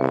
大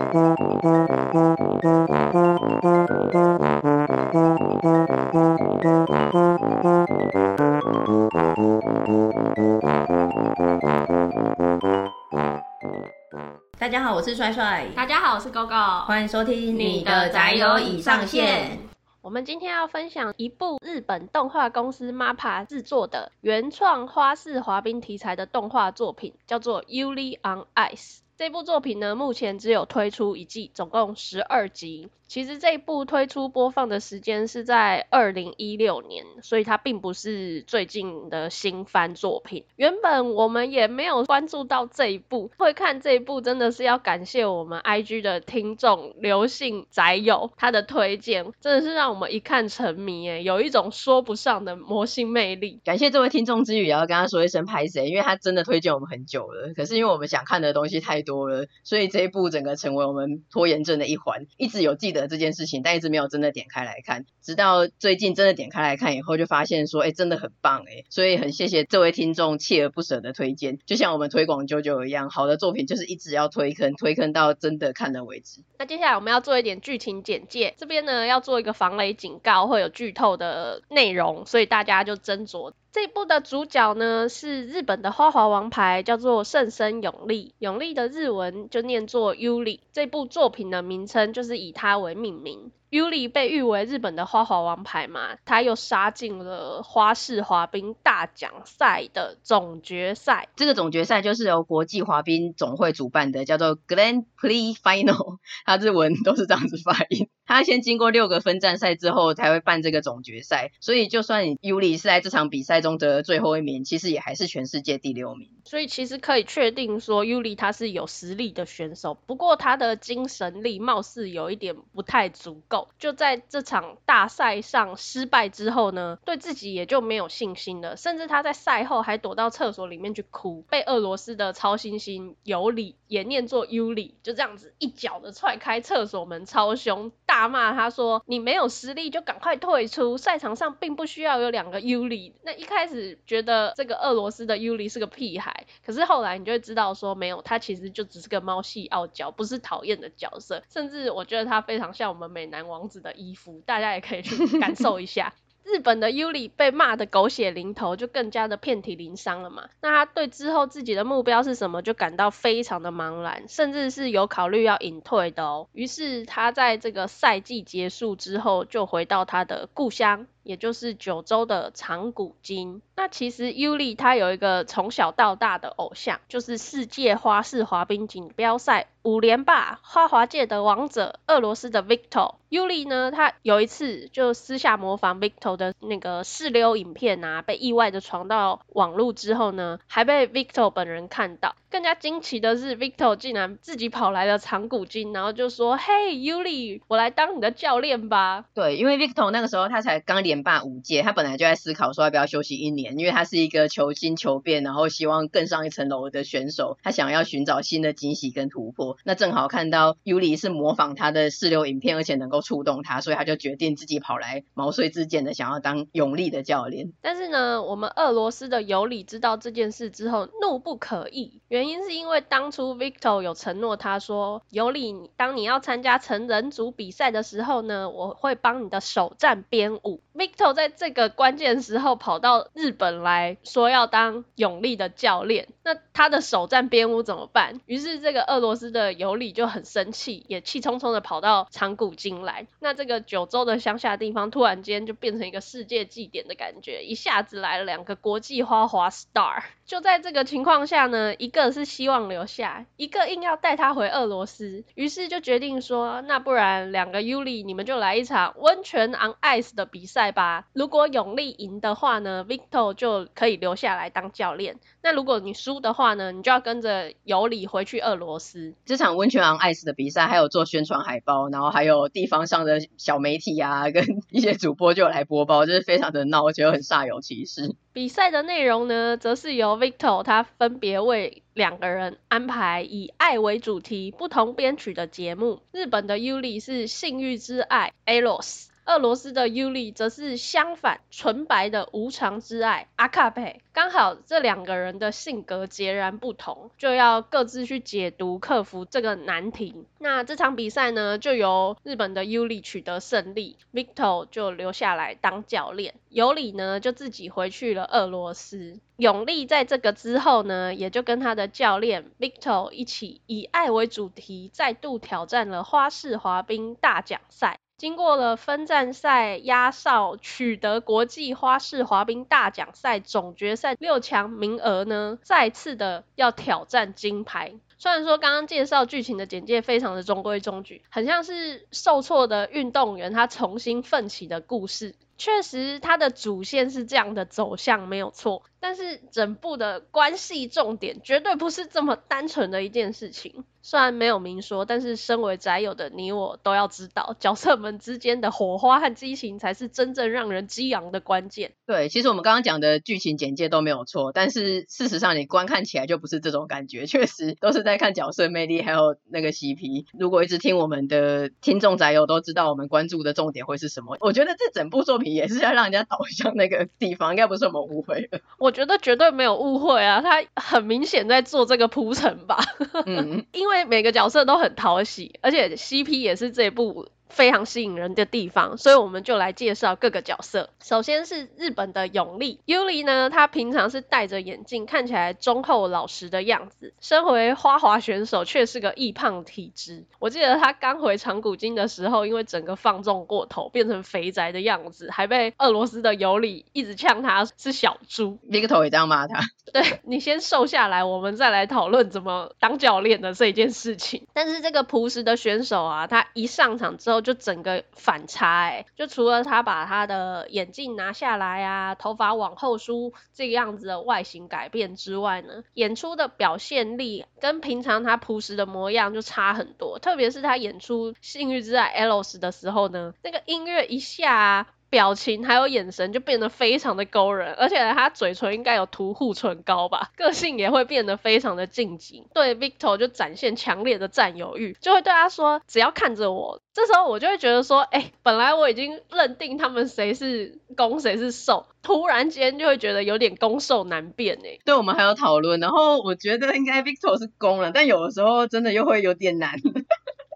家好，我是帅帅。大家好，我是 GoGo。欢迎收听你的宅友已上线。我们今天要分享一部日本动画公司 MAPPA 制作的原创花式滑冰题材的动画作品，叫做《Yuli on Ice》。这部作品呢，目前只有推出一季，总共十二集。其实这一部推出播放的时间是在二零一六年，所以它并不是最近的新番作品。原本我们也没有关注到这一部，会看这一部真的是要感谢我们 IG 的听众刘姓宅友他的推荐，真的是让我们一看沉迷诶，有一种说不上的魔性魅力。感谢这位听众之余，也要跟他说一声拍谁，因为他真的推荐我们很久了，可是因为我们想看的东西太多了，所以这一部整个成为我们拖延症的一环，一直有记得得这件事情，但一直没有真的点开来看，直到最近真的点开来看以后，就发现说，哎，真的很棒哎，所以很谢谢这位听众锲而不舍的推荐，就像我们推广九九一样，好的作品就是一直要推坑，推坑到真的看了为止。那接下来我们要做一点剧情简介，这边呢要做一个防雷警告，会有剧透的内容，所以大家就斟酌。这部的主角呢是日本的花滑王牌，叫做胜生永利。永利的日文就念作 Yuri。这部作品的名称就是以他为命名。Yuri 被誉为日本的花滑王牌嘛，他又杀进了花式滑冰大奖赛的总决赛。这个总决赛就是由国际滑冰总会主办的，叫做 Grand Prix Final。他日文都是这样子发音。他先经过六个分站赛之后才会办这个总决赛，所以就算尤里是在这场比赛中得了最后一名，其实也还是全世界第六名。所以其实可以确定说尤里他是有实力的选手，不过他的精神力貌似有一点不太足够。就在这场大赛上失败之后呢，对自己也就没有信心了，甚至他在赛后还躲到厕所里面去哭，被俄罗斯的超新星尤里，也念作尤里就这样子一脚的踹开厕所门，超凶，大骂他说：“你没有实力就赶快退出，赛场上并不需要有两个 Uli。”那一开始觉得这个俄罗斯的 Uli 是个屁孩，可是后来你就会知道说没有，他其实就只是个猫系傲娇，不是讨厌的角色，甚至我觉得他非常像我们美男王子的衣服，大家也可以去感受一下。日本的 Yuri 被骂的狗血淋头，就更加的遍体鳞伤了嘛。那他对之后自己的目标是什么，就感到非常的茫然，甚至是有考虑要隐退的哦。于是他在这个赛季结束之后，就回到他的故乡。也就是九州的长谷京。那其实 Yuri 他有一个从小到大的偶像，就是世界花式滑冰锦标赛五连霸花滑界的王者俄罗斯的 Victor。Yuri 呢，他有一次就私下模仿 Victor 的那个试溜影片啊，被意外的传到网络之后呢，还被 Victor 本人看到。更加惊奇的是，Victor 竟然自己跑来了长谷京，然后就说：“嘿，Yuri，我来当你的教练吧。”对，因为 Victor 那个时候他才刚连霸五届，他本来就在思考说要不要休息一年，因为他是一个求新求变，然后希望更上一层楼的选手，他想要寻找新的惊喜跟突破。那正好看到尤里是模仿他的四流影片，而且能够触动他，所以他就决定自己跑来毛遂自荐的想要当永利的教练。但是呢，我们俄罗斯的尤里知道这件事之后，怒不可遏。原因是因为当初 Victor 有承诺他说，尤里，当你要参加成人组比赛的时候呢，我会帮你的首战编舞。在在这个关键时候跑到日本来说要当永利的教练，那他的首战编舞怎么办？于是这个俄罗斯的尤里就很生气，也气冲冲的跑到长谷京来。那这个九州的乡下地方突然间就变成一个世界祭典的感觉，一下子来了两个国际花滑 star。就在这个情况下呢，一个是希望留下，一个硬要带他回俄罗斯，于是就决定说，那不然两个尤里你们就来一场温泉 on ice 的比赛吧。如果永利赢的话呢，Victor 就可以留下来当教练。那如果你输的话呢，你就要跟着尤里回去俄罗斯。这场温泉 on ice 的比赛还有做宣传海报，然后还有地方上的小媒体啊，跟一些主播就来播报，就是非常的闹，我觉得很煞有其事。比赛的内容呢，则是由 Victor 他分别为两个人安排以爱为主题、不同编曲的节目。日本的 Yuli 是性欲之爱 Eros。俄罗斯的尤里则是相反，纯白的无常之爱阿卡贝。刚好这两个人的性格截然不同，就要各自去解读克服这个难题。那这场比赛呢，就由日本的尤里取得胜利，Victor 就留下来当教练，尤里呢就自己回去了俄罗斯。永利在这个之后呢，也就跟他的教练 Victor 一起以爱为主题，再度挑战了花式滑冰大奖赛。经过了分站赛压哨，取得国际花式滑冰大奖赛总决赛六强名额呢，再次的要挑战金牌。虽然说刚刚介绍剧情的简介非常的中规中矩，很像是受挫的运动员他重新奋起的故事。确实，它的主线是这样的走向没有错，但是整部的关系重点绝对不是这么单纯的一件事情。虽然没有明说，但是身为宅友的你我都要知道，角色们之间的火花和激情才是真正让人激昂的关键。对，其实我们刚刚讲的剧情简介都没有错，但是事实上你观看起来就不是这种感觉，确实都是在看角色魅力还有那个 CP。如果一直听我们的听众宅友都知道我们关注的重点会是什么，我觉得这整部作品也是要让人家导向那个地方，应该不是我们误会了。我觉得绝对没有误会啊，他很明显在做这个铺陈吧。嗯，因为每个角色都很讨喜，而且 CP 也是这部非常吸引人的地方，所以我们就来介绍各个角色。首先是日本的永利，尤里呢，他平常是戴着眼镜，看起来忠厚老实的样子。身为花滑选手，却是个易胖体质。我记得他刚回长谷京的时候，因为整个放纵过头，变成肥宅的样子，还被俄罗斯的尤里一直呛他是小猪。那个头也这样骂他。对，你先瘦下来，我们再来讨论怎么当教练的这一件事情。但是这个朴实的选手啊，他一上场之后。就整个反差哎，就除了他把他的眼镜拿下来啊，头发往后梳这个样子的外形改变之外呢，演出的表现力跟平常他朴实的模样就差很多。特别是他演出《幸运之爱》Los 的时候呢，那个音乐一下啊。表情还有眼神就变得非常的勾人，而且他嘴唇应该有涂护唇膏吧，个性也会变得非常的晋级。对 Victor 就展现强烈的占有欲，就会对他说：“只要看着我。”这时候我就会觉得说：“哎、本来我已经认定他们谁是攻谁是受，突然间就会觉得有点攻受难辨。”哎，对，我们还有讨论，然后我觉得应该 Victor 是攻了，但有的时候真的又会有点难。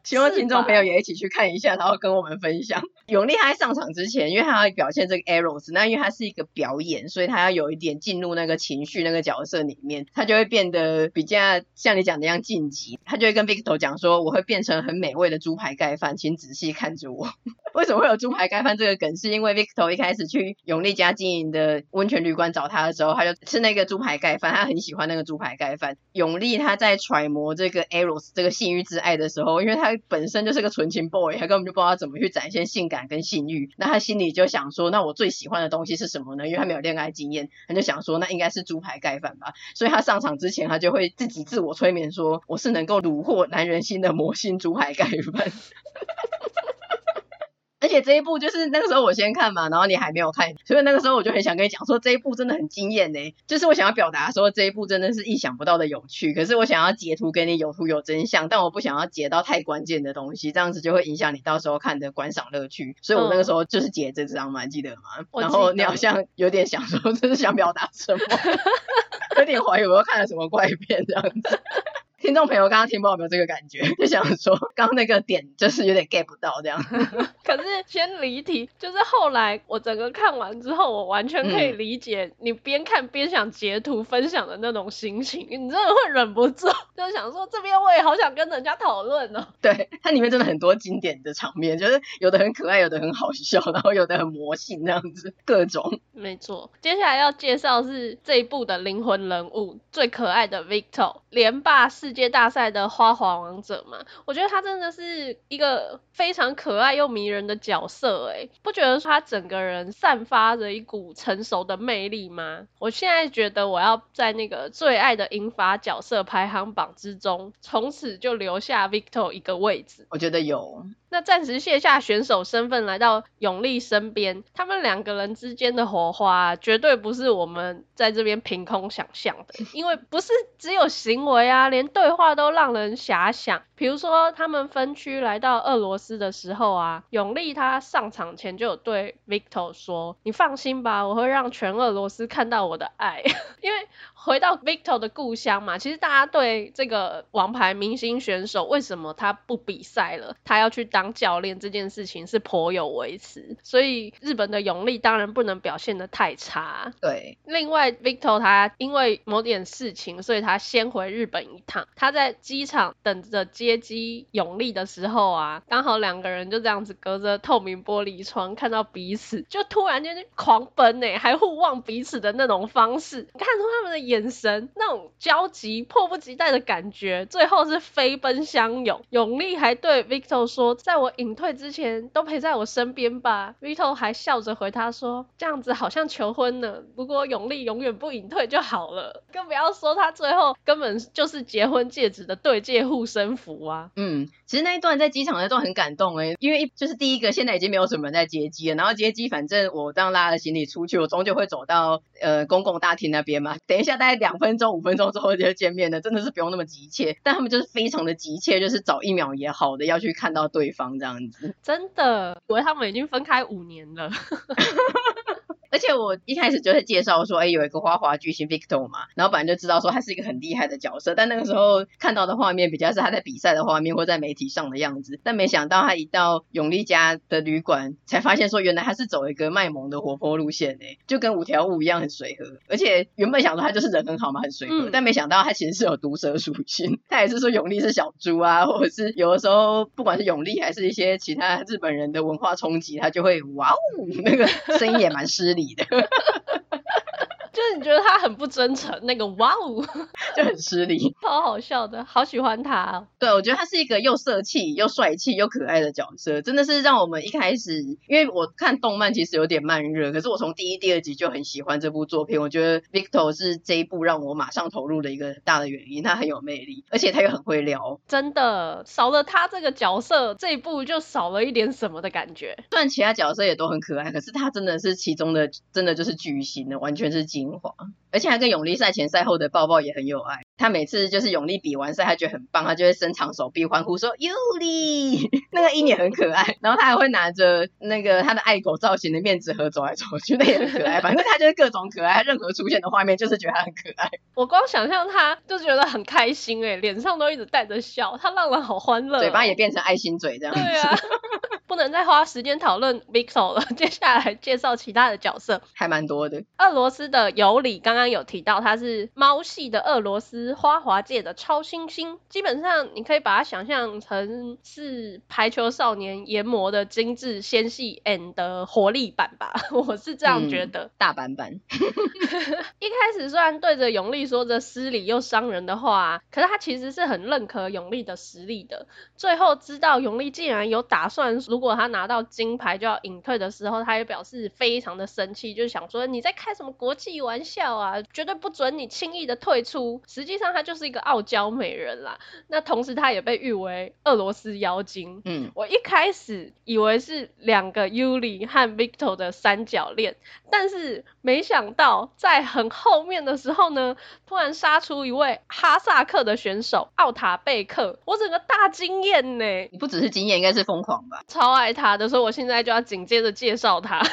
希望听众朋友也一起去看一下，然后跟我们分享。永利他在上场之前，因为他要表现这个 Eros，那因为他是一个表演，所以他要有一点进入那个情绪那个角色里面，他就会变得比较像你讲的一样晋级。他就会跟 Victor 讲说：“我会变成很美味的猪排盖饭，请仔细看着我。”为什么会有猪排盖饭这个梗？是因为 Victor 一开始去永利家经营的温泉旅馆找他的时候，他就吃那个猪排盖饭，他很喜欢那个猪排盖饭。永利他在揣摩这个 Eros 这个性欲之爱的时候，因为他本身就是个纯情 boy，他根本就不知道怎么去展现性感跟性欲。那他心里就想说，那我最喜欢的东西是什么呢？因为他没有恋爱经验，他就想说，那应该是猪排盖饭吧。所以他上场之前，他就会自己自我催眠说，我是能够虏获男人心的魔性猪排盖饭。而且这一部就是那个时候我先看嘛，然后你还没有看，所以那个时候我就很想跟你讲说，这一部真的很惊艳呢。就是我想要表达说，这一部真的是意想不到的有趣。可是我想要截图给你有图有真相，但我不想要截到太关键的东西，这样子就会影响你到时候看的观赏乐趣。所以我那个时候就是截这张嘛，还记得吗？然后你好像有点想说，这是想表达什么？有点怀疑我又看了什么怪片这样子。听众朋友刚刚听不到有没有这个感觉？就想说，刚刚那个点就是有点 get 不到这样。可是先离题，就是后来我整个看完之后，我完全可以理解你边看边想截图分享的那种心情。你真的会忍不住，就想说这边我也好想跟人家讨论哦。对，它里面真的很多经典的场面，就是有的很可爱，有的很好笑，然后有的很魔性这样子，各种。没错，接下来要介绍是这一部的灵魂人物，最可爱的 Victor，连霸世界大赛的花滑王者嘛，我觉得他真的是一个非常可爱又迷人的角色哎，不觉得说他整个人散发着一股成熟的魅力吗？我现在觉得我要在那个最爱的银发角色排行榜之中，从此就留下 Victor 一个位置。我觉得有。那暂时卸下选手身份，来到永利身边，他们两个人之间的火花，绝对不是我们在这边凭空想象的，因为不是只有行为啊，连对。话都让人遐想。比如说，他们分区来到俄罗斯的时候啊，永利他上场前就有对 Victor 说：“你放心吧，我会让全俄罗斯看到我的爱。”因为回到 Victor 的故乡嘛，其实大家对这个王牌明星选手为什么他不比赛了，他要去当教练这件事情是颇有微词。所以日本的永利当然不能表现的太差。对，另外 Victor 他因为某点事情，所以他先回日本一趟。他在机场等着接机永利的时候啊，刚好两个人就这样子隔着透明玻璃窗看到彼此，就突然间就狂奔呢，还互望彼此的那种方式，看出他们的眼神那种焦急、迫不及待的感觉，最后是飞奔相拥。永利还对 Victor 说：“在我隐退之前，都陪在我身边吧。”Victor 还笑着回他说：“这样子好像求婚呢。不过永利永远不隐退就好了。更不要说他最后根本就是结婚戒指的对戒护身符啊。”嗯，其实那一段在机场那段很感动诶，因为一就是第一个现在已经没有什么人在接机了，然后接机反正我当拉了行李出去，我终究会走到呃公共大厅那边嘛。等一下在两分钟、五分钟之后就见面的，真的是不用那么急切。但他们就是非常的急切，就是早一秒也好的要去看到对方这样子。真的，以为他们已经分开五年了。而且我一开始就是介绍说，哎，有一个花滑巨星 Victor 嘛，然后本来就知道说他是一个很厉害的角色，但那个时候看到的画面比较是他在比赛的画面或在媒体上的样子，但没想到他一到永利家的旅馆，才发现说原来他是走一个卖萌的活泼路线诶，就跟五条悟一样很随和，而且原本想说他就是人很好嘛，很随和，嗯、但没想到他其实是有毒舌属性，他也是说永利是小猪啊，或者是有的时候不管是永利还是一些其他日本人的文化冲击，他就会哇哦，那个声音也蛮失礼。的，就是你觉得他很不真诚，那个哇哦，就很失礼，超好笑的，好喜欢他哦。对，我觉得他是一个又色气又帅气又可爱的角色，真的是让我们一开始，因为我看动漫其实有点慢热，可是我从第一、第二集就很喜欢这部作品。我觉得 Victor 是这一部让我马上投入的一个大的原因，他很有魅力，而且他又很会聊，真的少了他这个角色，这一部就少了一点什么的感觉。虽然其他角色也都很可爱，可是他真的是其中的，真的就是巨星的，完全是精华。而且他跟永利赛前赛后的抱抱也很有爱。他每次就是永利比完赛，他觉得很棒，他就会伸长手臂欢呼说“尤里”，那个音也很可爱。然后他还会拿着那个他的爱狗造型的面纸盒走来走去，那也很可爱。反正他就是各种可爱，任何出现的画面就是觉得他很可爱。我光想象他就觉得很开心诶，脸上都一直带着笑，他让人好欢乐，嘴巴也变成爱心嘴这样子。对啊，不能再花时间讨论 Victor 了，接下来介绍其他的角色，还蛮多的。俄罗斯的尤里刚刚有提到，他是猫系的俄罗斯。花滑界的超新星，基本上你可以把它想象成是排球少年研磨的精致纤细 and 活力版吧，我是这样觉得。嗯、大版版。一开始虽然对着永利说着失礼又伤人的话，可是他其实是很认可永利的实力的。最后知道永利竟然有打算，如果他拿到金牌就要隐退的时候，他也表示非常的生气，就想说你在开什么国际玩笑啊，绝对不准你轻易的退出。实际上他就是一个傲娇美人啦。那同时他也被誉为俄罗斯妖精。嗯，我一开始以为是两个 Yuli 和 Victor 的三角恋，但是没想到在很后面的时候呢，突然杀出一位哈萨克的选手奥塔贝克，我整个大惊艳呢。你不只是惊艳，应该是疯狂吧？超爱他的，所以我现在就要紧接着介绍他。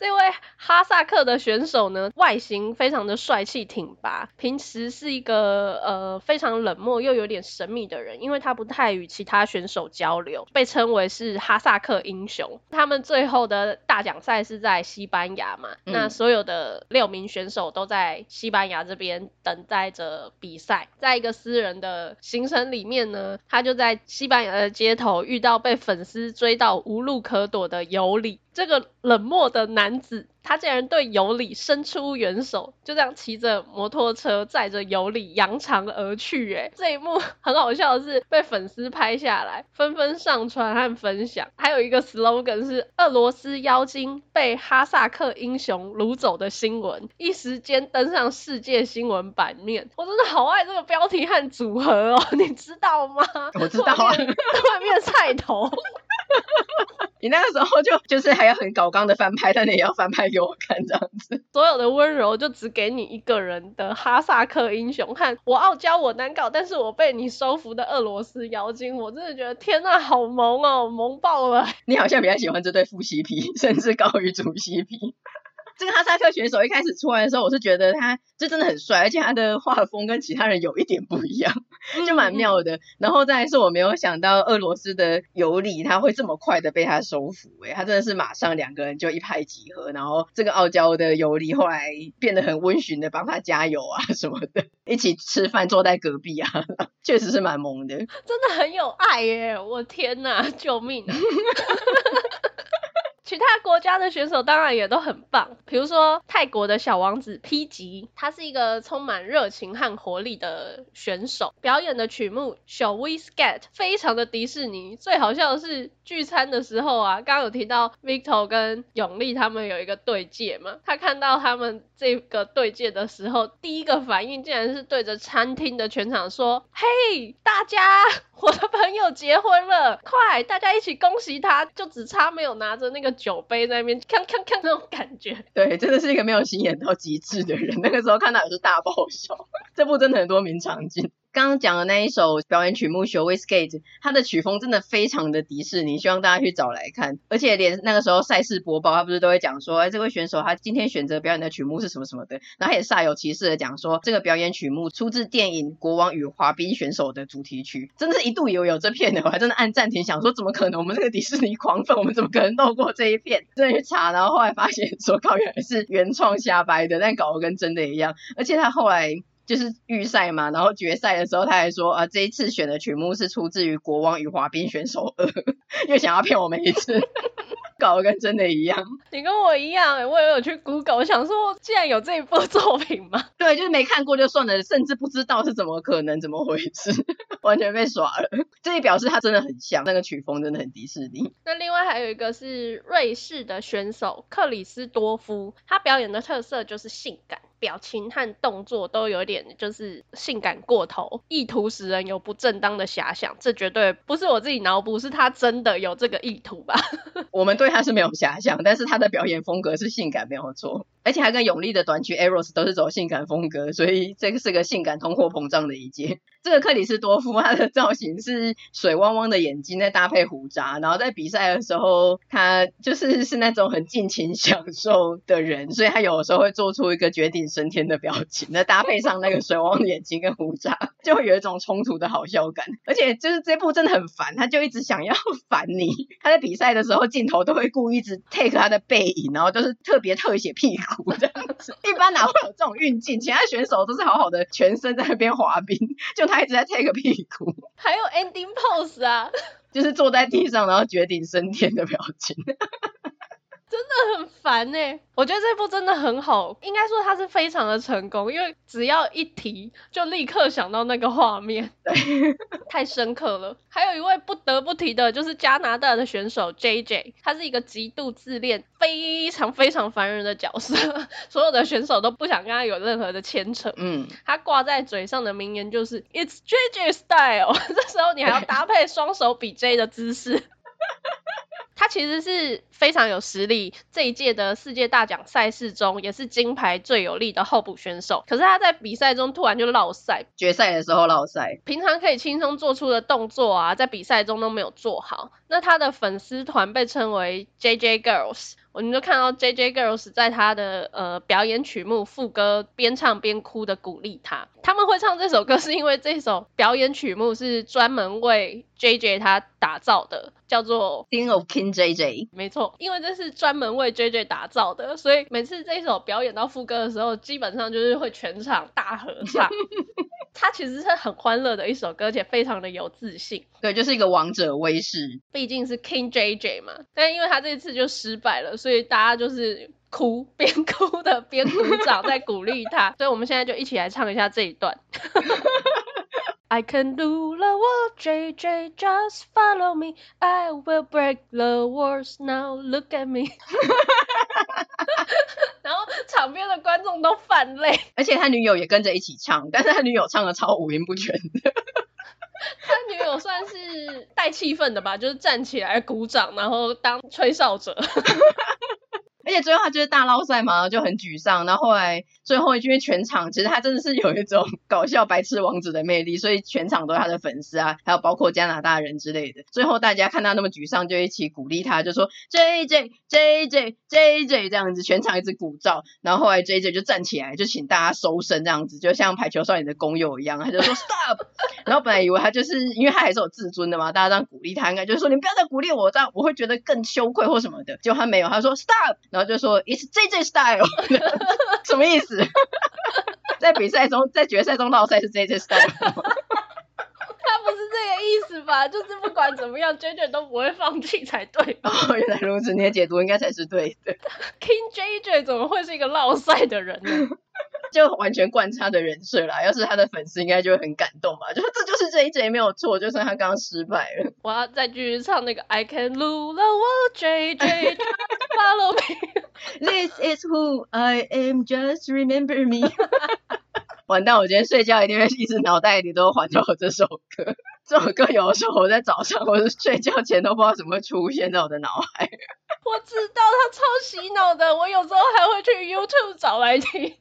这位哈萨克的选手呢，外形非常的帅气挺拔，平时是一个呃非常冷漠又有点神秘的人，因为他不太与其他选手交流，被称为是哈萨克英雄。他们最后的大奖赛是在西班牙嘛，嗯、那所有的六名选手都在西班牙这边等待着比赛。在一个私人的行程里面呢，他就在西班牙的街头遇到被粉丝追到无路可躲的尤里。这个冷漠的男子，他竟然对尤里伸出援手，就这样骑着摩托车载着尤里扬长而去。哎，这一幕 很好笑的是被粉丝拍下来，纷纷上传和分享。还有一个 slogan 是“俄罗斯妖精被哈萨克英雄掳走”的新闻，一时间登上世界新闻版面。我真的好爱这个标题和组合哦，你知道吗？我知道啊，外面菜头。你那个时候就就是还要很搞刚的翻拍，但你也要翻拍给我看这样子。所有的温柔就只给你一个人的哈萨克英雄，和我傲娇我难搞，但是我被你收服的俄罗斯妖精，我真的觉得天呐，好萌哦，萌爆了！你好像比较喜欢这对副 CP，甚至高于主 CP。这个哈萨克选手一开始出来的时候，我是觉得他就真的很帅，而且他的画风跟其他人有一点不一样，就蛮妙的。然后再来是我没有想到俄罗斯的尤里他会这么快的被他收服，诶，他真的是马上两个人就一拍即合。然后这个傲娇的尤里后来变得很温驯的帮他加油啊什么的，一起吃饭坐在隔壁啊，确实是蛮萌的，真的很有爱耶！我天哪，救命啊！其他国家的选手当然也都很棒，比如说泰国的小王子 P 吉，他是一个充满热情和活力的选手，表演的曲目《Shall We Skate》非常的迪士尼。最好笑的是聚餐的时候啊，刚刚有提到 Victor 跟永利他们有一个对戒嘛，他看到他们这个对戒的时候，第一个反应竟然是对着餐厅的全场说：“嘿，大家！”我的朋友结婚了，快，大家一起恭喜他！就只差没有拿着那个酒杯在那边锵锵锵那种感觉。对，真的是一个没有心眼到极致的人。那个时候看到也是大爆笑。这部真的很多名场景。刚刚讲的那一首表演曲目《Shall We Skate》，它的曲风真的非常的迪士尼，希望大家去找来看。而且连那个时候赛事播报，他不是都会讲说，哎，这位选手他今天选择表演的曲目是什么什么的，然后他也煞有其事的讲说，这个表演曲目出自电影《国王与滑冰选手》的主题曲。真的是一度以为有这片的，我还真的按暂停想说，怎么可能？我们这个迪士尼狂粉，我们怎么可能漏过这一片？真的去查，然后后来发现说，靠，原来是原创瞎掰的，但搞得跟真的一样。而且他后来。就是预赛嘛，然后决赛的时候，他还说啊，这一次选的曲目是出自于《国王与滑冰选手二》，又想要骗我们一次，搞得跟真的一样。你跟我一样，我也有去 Google，我想说，既然有这一部 作品吗，对，就是没看过就算了，甚至不知道是怎么可能，怎么回事，完全被耍了。这也表示他真的很像，那个曲风真的很迪士尼。那另外还有一个是瑞士的选手克里斯多夫，他表演的特色就是性感。表情和动作都有点就是性感过头，意图使人有不正当的遐想。这绝对不是我自己脑补，是他真的有这个意图吧？我们对他是没有遐想，但是他的表演风格是性感没有错，而且还跟永利的短曲 Eros 都是走性感风格，所以这个是个性感通货膨胀的一届。这个克里斯多夫他的造型是水汪汪的眼睛，再搭配胡渣，然后在比赛的时候，他就是是那种很尽情享受的人，所以他有的时候会做出一个绝顶升天的表情，那搭配上那个水汪的眼睛跟胡渣，就会有一种冲突的好笑感。而且就是这部真的很烦，他就一直想要烦你。他在比赛的时候镜头都会故意一直 take 他的背影，然后就是特别特写屁股这样子。一般哪会有这种运镜？其他选手都是好好的全身在那边滑冰，就。他一直在 take 屁股，还有 ending pose 啊，就是坐在地上然后绝顶升天的表情。真的很烦哎，我觉得这部真的很好，应该说它是非常的成功，因为只要一提就立刻想到那个画面，对，太深刻了。还有一位不得不提的就是加拿大的选手 JJ，他是一个极度自恋、非常非常烦人的角色，所有的选手都不想跟他有任何的牵扯。嗯，他挂在嘴上的名言就是 It's JJ style，这时候你还要搭配双手比 J 的姿势。他其实是非常有实力，这一届的世界大奖赛事中也是金牌最有力的候补选手。可是他在比赛中突然就落赛，决赛的时候落赛，平常可以轻松做出的动作啊，在比赛中都没有做好。那他的粉丝团被称为 JJ Girls。我们就看到 JJ Girls 在他的呃表演曲目副歌边唱边哭的鼓励他。他们会唱这首歌是因为这首表演曲目是专门为 JJ 他打造的，叫做 King of King JJ。没错，因为这是专门为 JJ 打造的，所以每次这一首表演到副歌的时候，基本上就是会全场大合唱。它其实是很欢乐的一首歌，而且非常的有自信。对，就是一个王者威势。毕竟是 King JJ 嘛，但因为他这次就失败了，所以大家就是哭，边哭的边鼓掌，在鼓励他。所以我们现在就一起来唱一下这一段。I can do the world, JJ, just follow me. I will break the walls. Now look at me. 然后场边的观众都泛泪，而且他女友也跟着一起唱，但是他女友唱的超五音不全的。他女友算是带气氛的吧，就是站起来鼓掌，然后当吹哨者。而且最后他就是大捞赛嘛，就很沮丧。然后后来最后因为全场其实他真的是有一种 搞笑白痴王子的魅力，所以全场都是他的粉丝啊，还有包括加拿大人之类的。最后大家看他那么沮丧，就一起鼓励他，就说 J J J J J J 这样子，全场一直鼓噪。然后后来 J J 就站起来，就请大家收声这样子，就像排球少年的工友一样，他就说 Stop。然后本来以为他就是因为他还是有自尊的嘛，大家这样鼓励他，应该就是说你不要再鼓励我，这样我会觉得更羞愧或什么的。结果他没有，他说 Stop。然后就说 It's JJ style，什么意思？在比赛中，在决赛中落赛是 JJ style，他不是这个意思吧？就是不管怎么样，JJ 都不会放弃才对。哦，原来如此，你的解读应该才是对的。King JJ 怎么会是一个落赛的人呢？就完全贯彻的人设啦，要是他的粉丝应该就会很感动吧，就是这就是这一节没有错，就算他刚刚失败了。我要再继续唱那个 I can rule the world JJ follow me This is who I am just remember me 完蛋，我今天睡觉一定会一直脑袋里都环绕这首歌。这首歌有的时候我在早上或者睡觉前都不知道怎么会出现在我的脑海。我知道它超洗脑的，我有时候还会去 YouTube 找来听。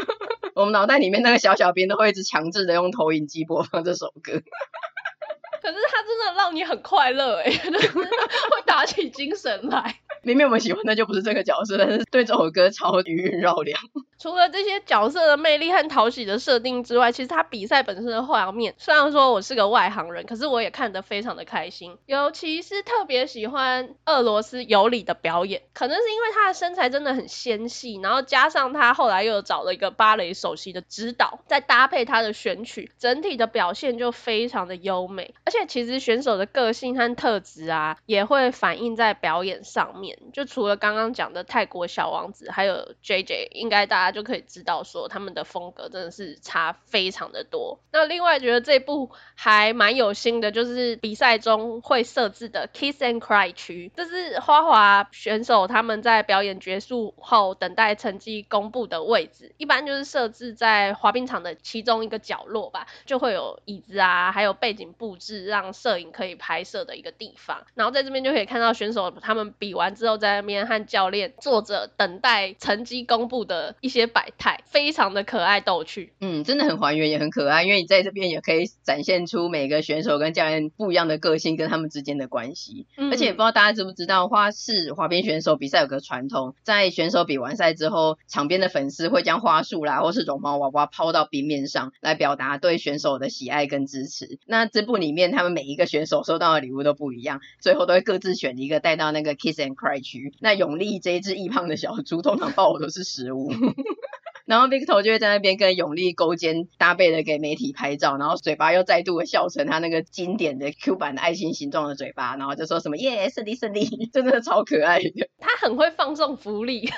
我们脑袋里面那个小小编都会一直强制的用投影机播放这首歌。可是它真的让你很快乐哎，就是会打起精神来。明明我们喜欢的就不是这个角色，但是对这首歌超余韵绕梁。除了这些角色的魅力和讨喜的设定之外，其实他比赛本身的画面，虽然说我是个外行人，可是我也看得非常的开心。尤其是特别喜欢俄罗斯尤里的表演，可能是因为他的身材真的很纤细，然后加上他后来又找了一个芭蕾首席的指导，再搭配他的选曲，整体的表现就非常的优美。而且其实选手的个性和特质啊，也会反映在表演上面。就除了刚刚讲的泰国小王子，还有 JJ，应该大。就可以知道说他们的风格真的是差非常的多。那另外觉得这部还蛮有心的，就是比赛中会设置的 Kiss and Cry 区，这是花滑选手他们在表演结束后等待成绩公布的位置，一般就是设置在滑冰场的其中一个角落吧，就会有椅子啊，还有背景布置，让摄影可以拍摄的一个地方。然后在这边就可以看到选手他们比完之后，在那边和教练坐着等待成绩公布的一些。百态非常的可爱逗趣，嗯，真的很还原，也很可爱。因为你在这边也可以展现出每个选手跟教练不一样的个性跟他们之间的关系。嗯、而且也不知道大家知不知道，花式滑冰选手比赛有个传统，在选手比完赛之后，场边的粉丝会将花束啦或是绒毛娃娃抛到冰面上来表达对选手的喜爱跟支持。那这部里面他们每一个选手收到的礼物都不一样，最后都会各自选一个带到那个 Kiss and Cry 区。那永利这一只易胖的小猪，通常抱的都是食物。然后 Victor 就会在那边跟永利勾肩搭背的给媒体拍照，然后嘴巴又再度的笑成他那个经典的 Q 版的爱心形状的嘴巴，然后就说什么耶胜利胜利，真的超可爱的。他很会放送福利，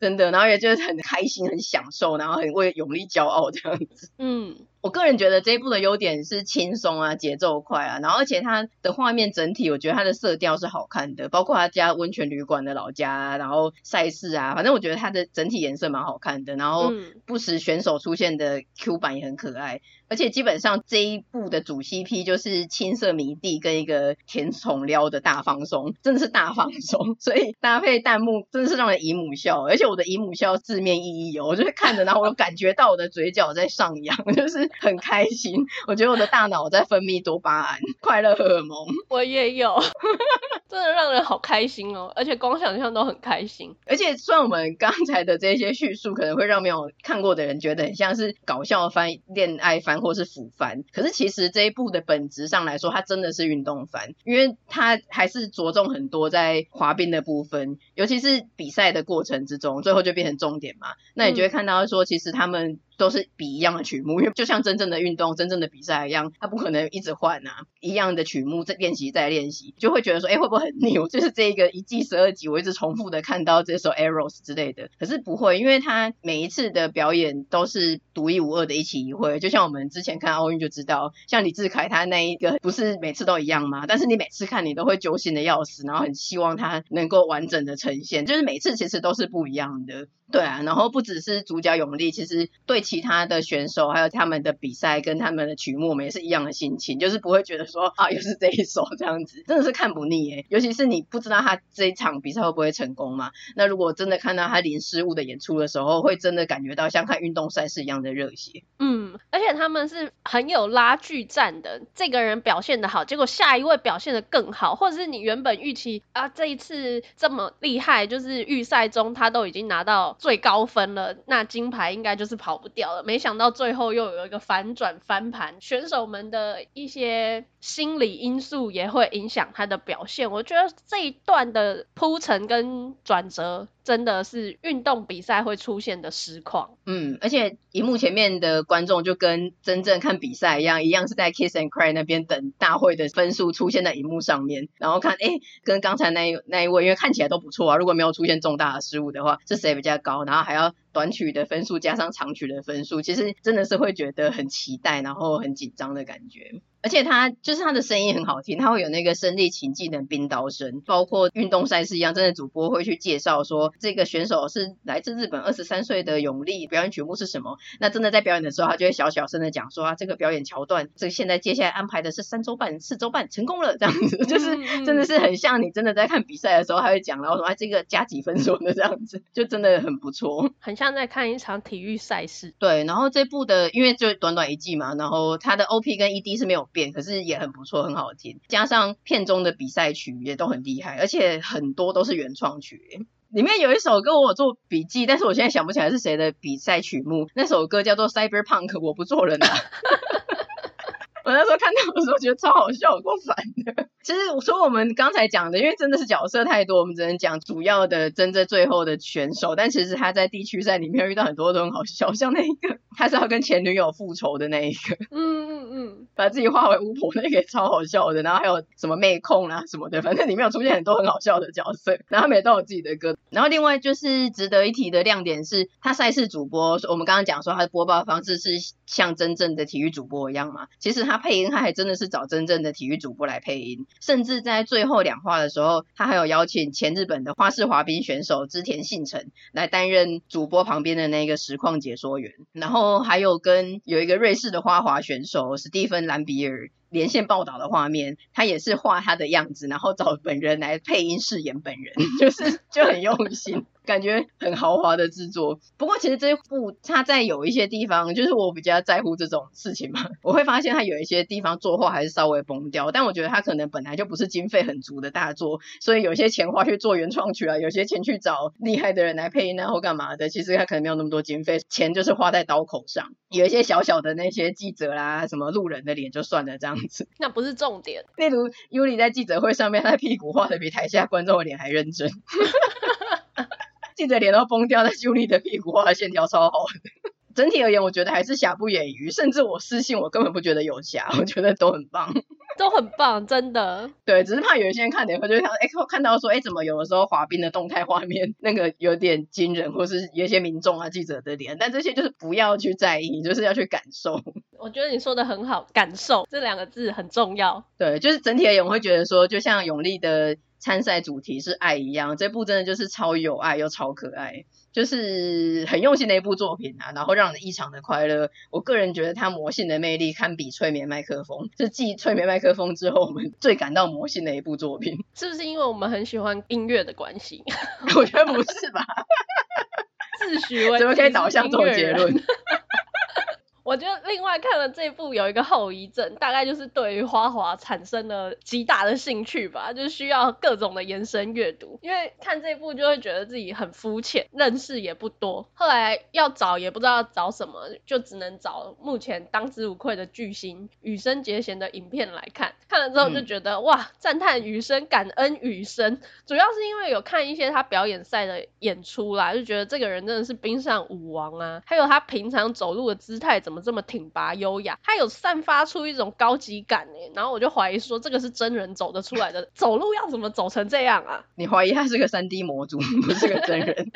真的，然后也就是很开心很享受，然后很为永利骄傲这样子。嗯。我个人觉得这一部的优点是轻松啊，节奏快啊，然后而且它的画面整体，我觉得它的色调是好看的，包括他家温泉旅馆的老家啊，然后赛事啊，反正我觉得它的整体颜色蛮好看的，然后不时选手出现的 Q 版也很可爱。而且基本上这一部的主 CP 就是青色迷弟跟一个甜宠撩的大放松，真的是大放松，所以搭配弹幕真的是让人姨母笑。而且我的姨母笑字面意义哦，我就是看着，然后我感觉到我的嘴角在上扬，就是很开心。我觉得我的大脑在分泌多巴胺，快乐荷尔蒙。我也有，真的让人好开心哦，而且光想象都很开心。而且虽然我们刚才的这些叙述可能会让没有看过的人觉得很像是搞笑翻、恋爱番。或是腐番，可是其实这一部的本质上来说，它真的是运动番，因为它还是着重很多在滑冰的部分，尤其是比赛的过程之中，最后就变成重点嘛。那你就会看到说，其实他们。都是比一样的曲目，因为就像真正的运动、真正的比赛一样，它不可能一直换啊，一样的曲目在练习再练习，就会觉得说，哎，会不会很腻？就是这个一季十二集，我一直重复的看到这首 Eros 之类的，可是不会，因为它每一次的表演都是独一无二的一期一会，就像我们之前看奥运就知道，像李智凯他那一个不是每次都一样吗？但是你每次看你都会揪心的要死，然后很希望他能够完整的呈现，就是每次其实都是不一样的。对啊，然后不只是主角永利，其实对其他的选手还有他们的比赛跟他们的曲目，我们也是一样的心情，就是不会觉得说啊又是这一首这样子，真的是看不腻耶。尤其是你不知道他这一场比赛会不会成功嘛，那如果真的看到他零失误的演出的时候，会真的感觉到像看运动赛事一样的热血。嗯，而且他们是很有拉锯战的，这个人表现的好，结果下一位表现的更好，或者是你原本预期啊这一次这么厉害，就是预赛中他都已经拿到。最高分了，那金牌应该就是跑不掉了。没想到最后又有一个反转翻盘，选手们的一些心理因素也会影响他的表现。我觉得这一段的铺陈跟转折。真的是运动比赛会出现的实况，嗯，而且荧幕前面的观众就跟真正看比赛一样，一样是在 Kiss and Cry 那边等大会的分数出现在荧幕上面，然后看，哎，跟刚才那那一位，因为看起来都不错啊，如果没有出现重大的失误的话，是谁比较高？然后还要短曲的分数加上长曲的分数，其实真的是会觉得很期待，然后很紧张的感觉。而且他就是他的声音很好听，他会有那个身历其境的冰刀声，包括运动赛事一样，真的主播会去介绍说这个选手是来自日本二十三岁的永利，表演曲目是什么？那真的在表演的时候，他就会小小声的讲说啊，这个表演桥段，这现在接下来安排的是三周半、四周半，成功了这样子，就是真的是很像你真的在看比赛的时候，他会讲，然后说啊这个加几分数的这样子，就真的很不错，很像在看一场体育赛事。对，然后这部的因为就短短一季嘛，然后它的 OP 跟 ED 是没有变。可是也很不错，很好听，加上片中的比赛曲也都很厉害，而且很多都是原创曲。里面有一首歌我有做笔记，但是我现在想不起来是谁的比赛曲目。那首歌叫做《Cyberpunk 我不做人了》。我那时候看到的时候觉得超好笑，有够烦的。其实我说我们刚才讲的，因为真的是角色太多，我们只能讲主要的真正最后的选手。但其实他在地区赛里面遇到很多都很好笑，像那一个他是要跟前女友复仇的那一个，嗯嗯嗯，把自己化为巫婆那个也超好笑的。然后还有什么妹控啊什么的，反正里面有出现很多很好笑的角色。然后他们也都有自己的歌。然后另外就是值得一提的亮点是，他赛事主播，我们刚刚讲说他的播报方式是像真正的体育主播一样嘛，其实他。配音他还真的是找真正的体育主播来配音，甚至在最后两话的时候，他还有邀请前日本的花式滑冰选手织田信成来担任主播旁边的那个实况解说员，然后还有跟有一个瑞士的花滑选手史蒂芬兰比尔连线报道的画面，他也是画他的样子，然后找本人来配音饰演本人，就是就很用心。感觉很豪华的制作，不过其实这一部他在有一些地方，就是我比较在乎这种事情嘛，我会发现他有一些地方作画还是稍微崩掉，但我觉得他可能本来就不是经费很足的大作，所以有些钱花去做原创曲啊，有些钱去找厉害的人来配音啊或干嘛的，其实他可能没有那么多经费，钱就是花在刀口上，有一些小小的那些记者啦、什么路人的脸就算了这样子，那不是重点。例如尤里在记者会上面，他的屁股画的比台下观众的脸还认真。记者脸都崩掉，但尤里的屁股画的线条超好的。整体而言，我觉得还是瑕不掩瑜。甚至我私信，我根本不觉得有瑕，我觉得都很棒，都很棒，真的。对，只是怕有一些人看点会就想，哎，看到说，哎，怎么有的时候滑冰的动态画面那个有点惊人，或是有一些民众啊、记者的脸，但这些就是不要去在意，就是要去感受。我觉得你说的很好，感受这两个字很重要。对，就是整体而言，我会觉得说，就像永利的。参赛主题是爱一样，这部真的就是超有爱又超可爱，就是很用心的一部作品啊，然后让人异常的快乐。我个人觉得它魔性的魅力堪比催眠麦克风，是继催眠麦克风之后，我们最感到魔性的一部作品。是不是因为我们很喜欢音乐的关系？我觉得不是吧？自诩为怎么可以导向这种结论？我觉得另外看了这部有一个后遗症，大概就是对于花滑产生了极大的兴趣吧，就是需要各种的延伸阅读。因为看这部就会觉得自己很肤浅，认识也不多。后来要找也不知道要找什么，就只能找目前当之无愧的巨星羽生结弦的影片来看。看了之后就觉得、嗯、哇，赞叹羽生，感恩羽生。主要是因为有看一些他表演赛的演出啦，就觉得这个人真的是冰上舞王啊。还有他平常走路的姿态怎么这么挺拔优雅，他有散发出一种高级感诶，然后我就怀疑说，这个是真人走得出来的，走路要怎么走成这样啊？你怀疑他是个三 D 模组，不是个真人？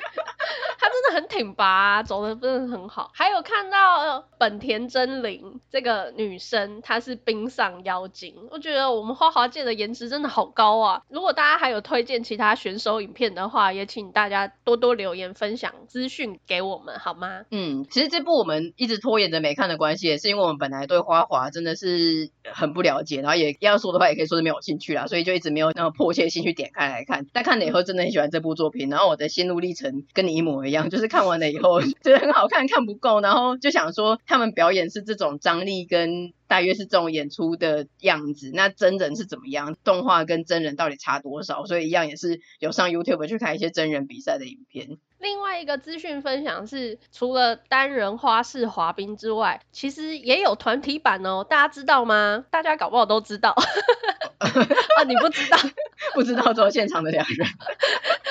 很挺拔，走的真的很好。还有看到本田真凛这个女生，她是冰上妖精，我觉得我们花滑界的颜值真的好高啊！如果大家还有推荐其他选手影片的话，也请大家多多留言分享资讯给我们，好吗？嗯，其实这部我们一直拖延着没看的关系，也是因为我们本来对花滑真的是很不了解，然后也要说的话，也可以说是没有兴趣啦，所以就一直没有那么迫切性去点开来看。但看了以后，真的很喜欢这部作品，然后我的心路历程跟你一模一样，就是看完了以后 觉得很好看，看不够，然后就想说他们表演是这种张力跟大约是这种演出的样子，那真人是怎么样？动画跟真人到底差多少？所以一样也是有上 YouTube 去看一些真人比赛的影片。另外一个资讯分享是，除了单人花式滑冰之外，其实也有团体版哦，大家知道吗？大家搞不好都知道。啊，你不知道？不知道，只有现场的两人。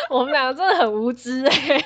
我们两个真的很无知哎。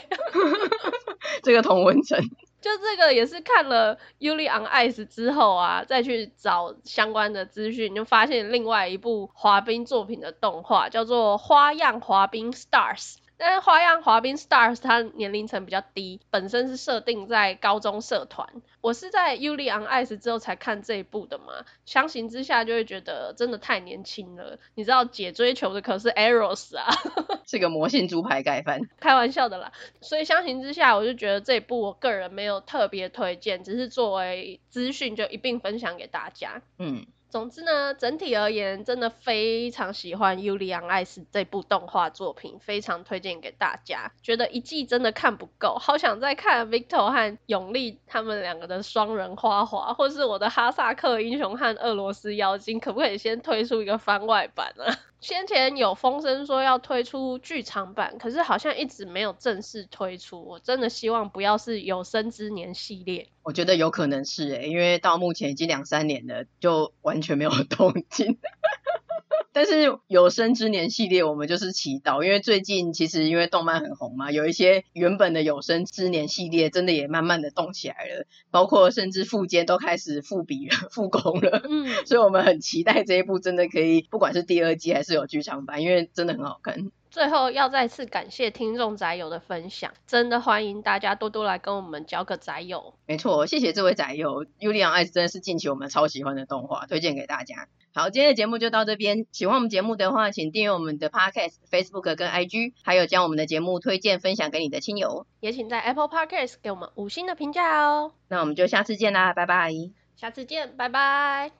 这个同文成。就这个也是看了《Yuli on Ice》之后啊，再去找相关的资讯，就发现另外一部滑冰作品的动画叫做《花样滑冰 Stars》。但是花样滑冰 Stars 它年龄层比较低，本身是设定在高中社团。我是在 Yuri on Ice 之后才看这一部的嘛，相形之下就会觉得真的太年轻了。你知道姐追求的可是 Eros 啊，是个魔性猪排盖饭，开玩笑的啦。所以相形之下，我就觉得这一部我个人没有特别推荐，只是作为资讯就一并分享给大家。嗯。总之呢，整体而言，真的非常喜欢《Yuri on Ice》这部动画作品，非常推荐给大家。觉得一季真的看不够，好想再看 Victor 和永利他们两个的双人花滑，或是我的哈萨克英雄和俄罗斯妖精，可不可以先推出一个番外版啊？先前有风声说要推出剧场版，可是好像一直没有正式推出。我真的希望不要是有生之年系列。我觉得有可能是诶、欸，因为到目前已经两三年了，就完全没有 动静。但是有生之年系列，我们就是祈祷，因为最近其实因为动漫很红嘛，有一些原本的有生之年系列真的也慢慢的动起来了，包括甚至富坚都开始复笔了、复工了。嗯，所以我们很期待这一部真的可以，不管是第二季还是有剧场版，因为真的很好看。最后要再次感谢听众宅友的分享，真的欢迎大家多多来跟我们交个宅友。没错，谢谢这位宅友 on Ice 真的是近期我们超喜欢的动画，推荐给大家。好，今天的节目就到这边。喜欢我们节目的话，请订阅我们的 Podcast、Facebook 跟 IG，还有将我们的节目推荐分享给你的亲友。也请在 Apple Podcast 给我们五星的评价哦。那我们就下次见啦，拜拜。下次见，拜拜。